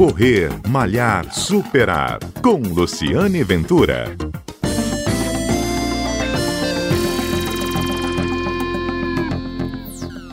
Correr, Malhar, Superar. Com Luciane Ventura.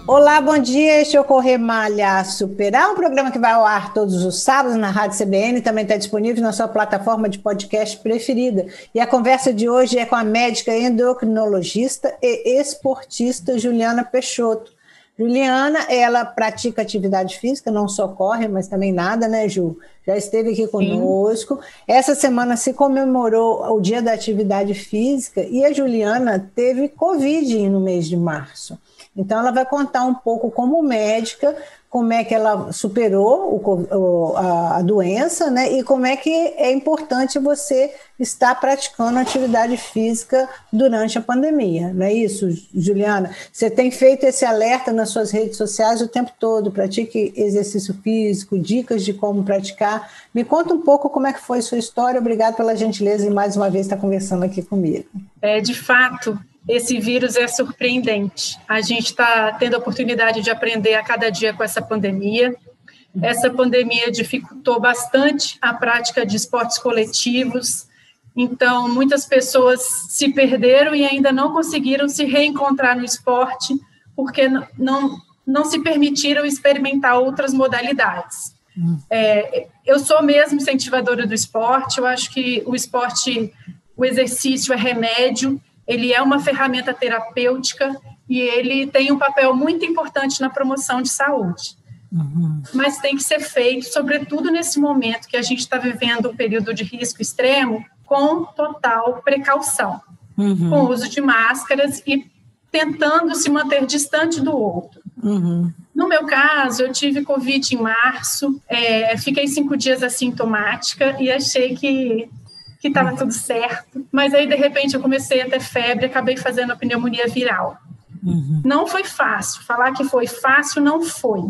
Olá, bom dia. Este é o Correr Malhar Superar, um programa que vai ao ar todos os sábados na Rádio CBN, também está disponível na sua plataforma de podcast preferida. E a conversa de hoje é com a médica endocrinologista e esportista Juliana Peixoto. Juliana, ela pratica atividade física, não só corre, mas também nada, né, Ju? Já esteve aqui conosco. Sim. Essa semana se comemorou o Dia da Atividade Física e a Juliana teve Covid no mês de março. Então, ela vai contar um pouco como médica, como é que ela superou o, a, a, doença, né? E como é que é importante você estar praticando atividade física durante a pandemia, não é isso, Juliana? Você tem feito esse alerta nas suas redes sociais o tempo todo, pratique exercício físico, dicas de como praticar. Me conta um pouco como é que foi sua história. Obrigada pela gentileza e mais uma vez estar conversando aqui comigo. É, de fato, esse vírus é surpreendente. A gente está tendo a oportunidade de aprender a cada dia com essa pandemia. Essa pandemia dificultou bastante a prática de esportes coletivos. Então, muitas pessoas se perderam e ainda não conseguiram se reencontrar no esporte porque não, não se permitiram experimentar outras modalidades. É, eu sou mesmo incentivadora do esporte, eu acho que o esporte, o exercício é remédio, ele é uma ferramenta terapêutica e ele tem um papel muito importante na promoção de saúde. Uhum. Mas tem que ser feito, sobretudo nesse momento que a gente está vivendo um período de risco extremo, com total precaução, uhum. com o uso de máscaras e tentando se manter distante do outro. Uhum. No meu caso, eu tive Covid em março, é, fiquei cinco dias assintomática e achei que que estava tudo certo. Mas aí, de repente, eu comecei a ter febre, acabei fazendo a pneumonia viral. Uhum. Não foi fácil. Falar que foi fácil, não foi.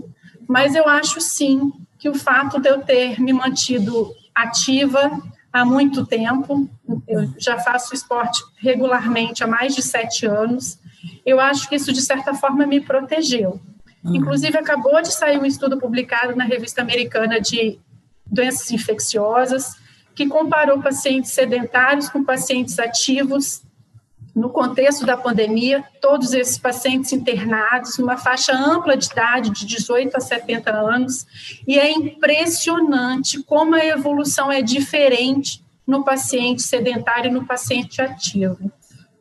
Mas eu acho sim que o fato de eu ter me mantido ativa há muito tempo, eu já faço esporte regularmente há mais de sete anos, eu acho que isso, de certa forma, me protegeu. Uhum. Inclusive, acabou de sair um estudo publicado na revista americana de doenças infecciosas, que comparou pacientes sedentários com pacientes ativos no contexto da pandemia, todos esses pacientes internados, numa faixa ampla de idade, de 18 a 70 anos, e é impressionante como a evolução é diferente no paciente sedentário e no paciente ativo.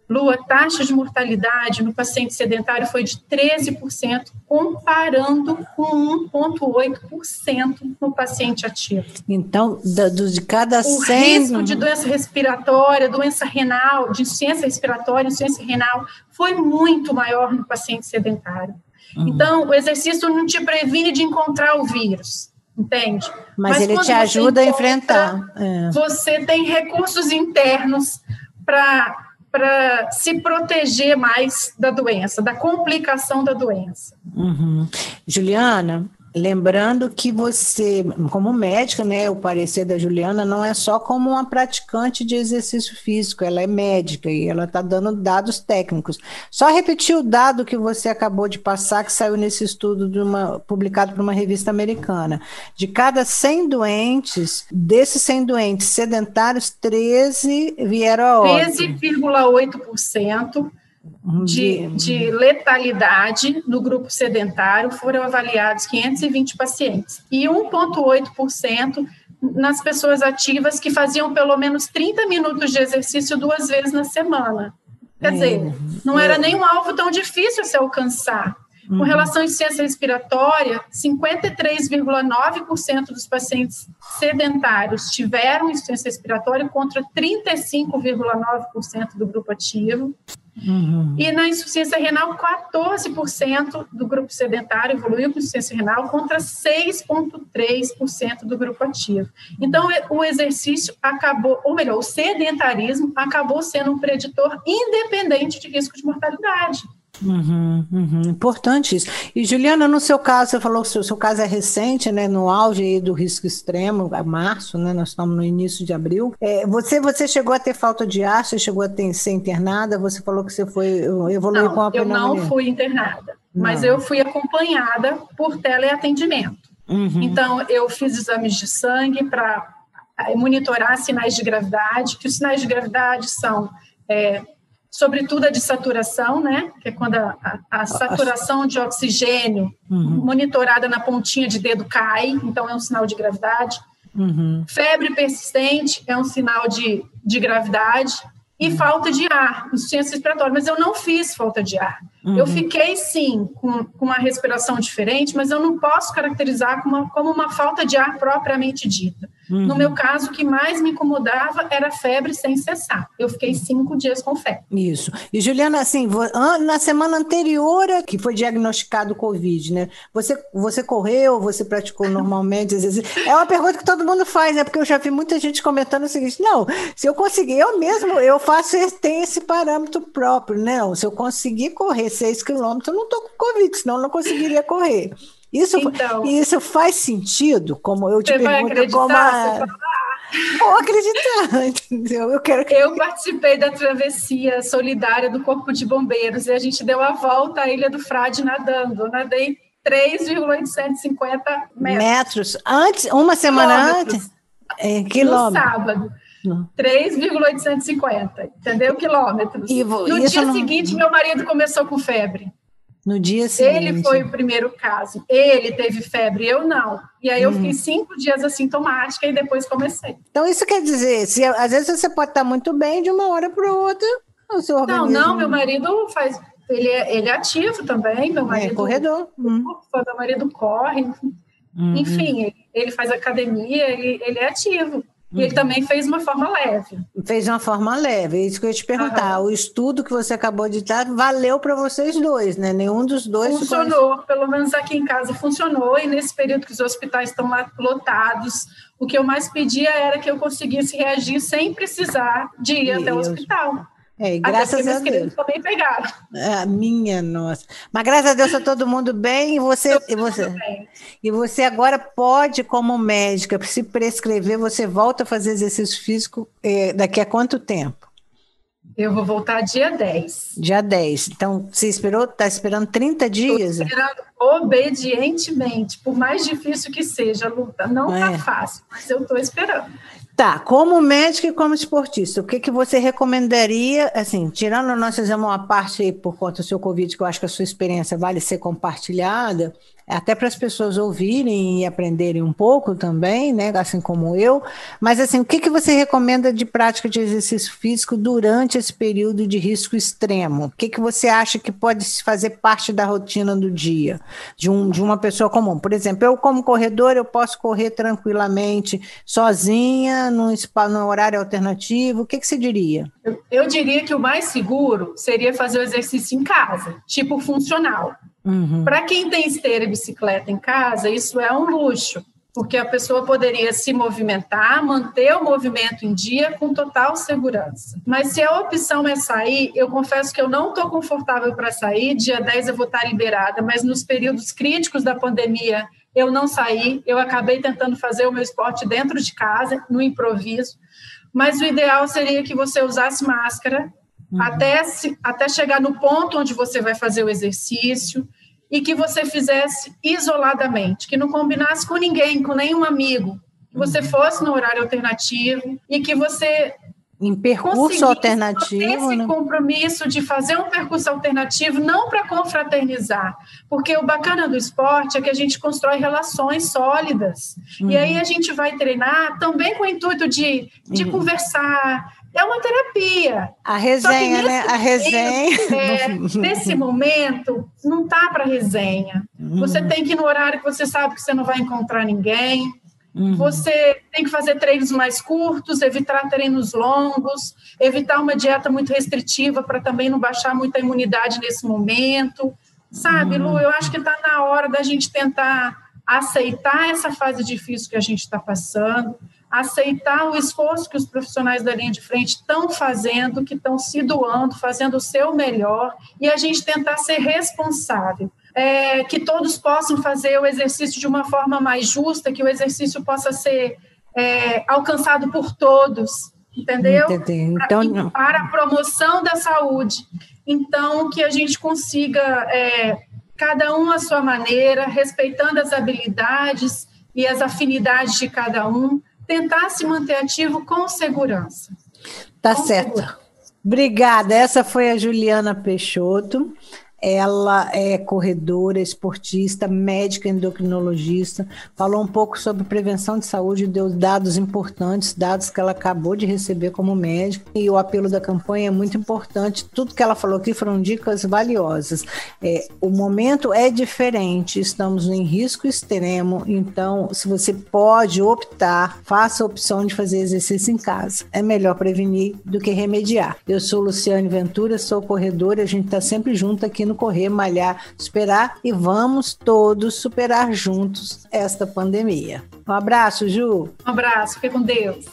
Lua, a taxa de mortalidade no paciente sedentário foi de 13%, comparando com 1,8% no paciente ativo. Então, de cada 100... O risco de doença respiratória, doença renal, de insuficiência respiratória, insuficiência renal, foi muito maior no paciente sedentário. Uhum. Então, o exercício não te previne de encontrar o vírus, entende? Mas, Mas ele te ajuda a enfrentar. É. Você tem recursos internos para para se proteger mais da doença, da complicação da doença. Uhum. Juliana, Lembrando que você, como médica, né, o parecer da Juliana não é só como uma praticante de exercício físico, ela é médica e ela está dando dados técnicos. Só repetir o dado que você acabou de passar, que saiu nesse estudo uma, publicado por uma revista americana. De cada 100 doentes, desses 100 doentes sedentários, 13 vieram a óbito. 13,8% de, de letalidade no grupo sedentário foram avaliados 520 pacientes e 1,8% nas pessoas ativas que faziam pelo menos 30 minutos de exercício duas vezes na semana. Quer dizer, é. não era nem um alvo tão difícil se alcançar. Com uhum. relação à insuficiência respiratória, 53,9% dos pacientes sedentários tiveram insuficiência respiratória contra 35,9% do grupo ativo. Uhum. E na insuficiência renal, 14% do grupo sedentário evoluiu com insuficiência renal contra 6,3% do grupo ativo. Então, o exercício acabou, ou melhor, o sedentarismo acabou sendo um preditor independente de risco de mortalidade. Uhum, uhum, importante isso. E Juliana, no seu caso, você falou que o seu, caso é recente, né? No auge do risco extremo, março, né? Nós estamos no início de abril. É, você, você chegou a ter falta de ar, você chegou a ter, ser internada, você falou que você foi evoluiu não, com a pneumonia. Eu não fui internada, mas eu fui acompanhada por teleatendimento. Uhum. Então, eu fiz exames de sangue para monitorar sinais de gravidade, que os sinais de gravidade são, é, sobretudo a de saturação, né? Que é quando a, a, a saturação de oxigênio uhum. monitorada na pontinha de dedo cai, então é um sinal de gravidade. Uhum. Febre persistente é um sinal de, de gravidade e uhum. falta de ar, insuficiência respiratória. Mas eu não fiz falta de ar. Uhum. Eu fiquei, sim, com, com, uma respiração diferente, mas eu não posso caracterizar como uma, como uma falta de ar propriamente dita. Uhum. No meu caso, o que mais me incomodava era febre sem cessar. Eu fiquei cinco dias com febre. Isso. E, Juliana, assim, na semana anterior que foi diagnosticado Covid, né? Você, você correu, você praticou normalmente? É uma pergunta que todo mundo faz, né? Porque eu já vi muita gente comentando o seguinte: não, se eu conseguir, eu mesmo, eu faço, tem esse parâmetro próprio, não. Se eu conseguir correr seis quilômetros, eu não estou com Covid, senão eu não conseguiria correr. Isso, então, isso faz sentido? Como eu te pergunto, como a... Vou acreditar, entendeu? Eu quero que... Eu participei da travessia solidária do Corpo de Bombeiros e a gente deu a volta à Ilha do Frade nadando. Nadei 3,850 metros. Metros? Antes, uma semana quilômetros. antes? É, quilômetros. No sábado. 3,850, entendeu? Quilômetros. E, no dia não... seguinte, meu marido começou com febre. No dia seguinte. Ele foi o primeiro caso. Ele teve febre, eu não. E aí eu fiquei uhum. cinco dias assintomática e depois comecei. Então, isso quer dizer, se, às vezes você pode estar muito bem de uma hora para outra, o seu organismo... Não, não, meu marido faz... Ele é, ele é ativo também, meu é, marido... É, corredor. Uhum. Meu marido corre, uhum. enfim, ele faz academia, ele, ele é ativo. E ele também fez uma forma leve. Fez uma forma leve, é isso que eu ia te perguntar. Uhum. O estudo que você acabou de dar valeu para vocês dois, né? Nenhum dos dois. Funcionou, pelo menos aqui em casa funcionou. E nesse período que os hospitais estão lotados, o que eu mais pedia era que eu conseguisse reagir sem precisar de ir Deus. até o hospital. É, graças a Deus. também pegaram. É, minha nossa. Mas graças a Deus está todo mundo bem e você e você e você agora pode como médica se prescrever, você volta a fazer exercício físico é, daqui a quanto tempo? Eu vou voltar dia 10. Dia 10. Então, você esperou, está esperando 30 dias? Estou esperando obedientemente, por mais difícil que seja a luta. Não está é. fácil, mas eu estou esperando. Tá, como médico e como esportista, o que, que você recomendaria, assim, tirando nós fizemos uma parte aí por conta do seu Covid, que eu acho que a sua experiência vale ser compartilhada, até para as pessoas ouvirem e aprenderem um pouco também, né, assim como eu. Mas assim, o que, que você recomenda de prática de exercício físico durante esse período de risco extremo? O que, que você acha que pode fazer parte da rotina do dia de, um, de uma pessoa comum? Por exemplo, eu como corredor, eu posso correr tranquilamente, sozinha, num, num horário alternativo. O que, que você diria? Eu, eu diria que o mais seguro seria fazer o exercício em casa, tipo funcional. Uhum. Para quem tem esteira e bicicleta em casa, isso é um luxo, porque a pessoa poderia se movimentar, manter o movimento em dia com total segurança. Mas se a opção é sair, eu confesso que eu não estou confortável para sair. Dia 10 eu vou estar liberada, mas nos períodos críticos da pandemia eu não saí. Eu acabei tentando fazer o meu esporte dentro de casa, no improviso. Mas o ideal seria que você usasse máscara Uhum. Até, se, até chegar no ponto onde você vai fazer o exercício e que você fizesse isoladamente, que não combinasse com ninguém, com nenhum amigo, que você uhum. fosse no horário alternativo e que você em percurso alternativo, esse né? compromisso de fazer um percurso alternativo não para confraternizar, porque o bacana do esporte é que a gente constrói relações sólidas uhum. e aí a gente vai treinar também com o intuito de, de uhum. conversar, é uma terapia. A resenha, né? A resenha. É, nesse momento, não tá para resenha. Uhum. Você tem que ir no horário que você sabe que você não vai encontrar ninguém. Uhum. Você tem que fazer treinos mais curtos, evitar treinos longos, evitar uma dieta muito restritiva para também não baixar muita imunidade nesse momento. Sabe, Lu, eu acho que está na hora da gente tentar aceitar essa fase difícil que a gente está passando, aceitar o esforço que os profissionais da linha de frente estão fazendo, que estão se doando, fazendo o seu melhor, e a gente tentar ser responsável. É, que todos possam fazer o exercício de uma forma mais justa, que o exercício possa ser é, alcançado por todos, entendeu? Então, para, para a promoção da saúde. Então, que a gente consiga é, cada um à sua maneira, respeitando as habilidades e as afinidades de cada um, tentar se manter ativo com segurança. Tá com certo. Segurança. Obrigada. Essa foi a Juliana Peixoto. Ela é corredora, esportista, médica endocrinologista. Falou um pouco sobre prevenção de saúde, deu dados importantes, dados que ela acabou de receber como médica. E o apelo da campanha é muito importante. Tudo que ela falou aqui foram dicas valiosas. É, o momento é diferente, estamos em risco extremo. Então, se você pode optar, faça a opção de fazer exercício em casa. É melhor prevenir do que remediar. Eu sou Luciane Ventura, sou corredora. A gente está sempre junto aqui correr, malhar, superar e vamos todos superar juntos esta pandemia. Um abraço, Ju. Um abraço, fique com Deus.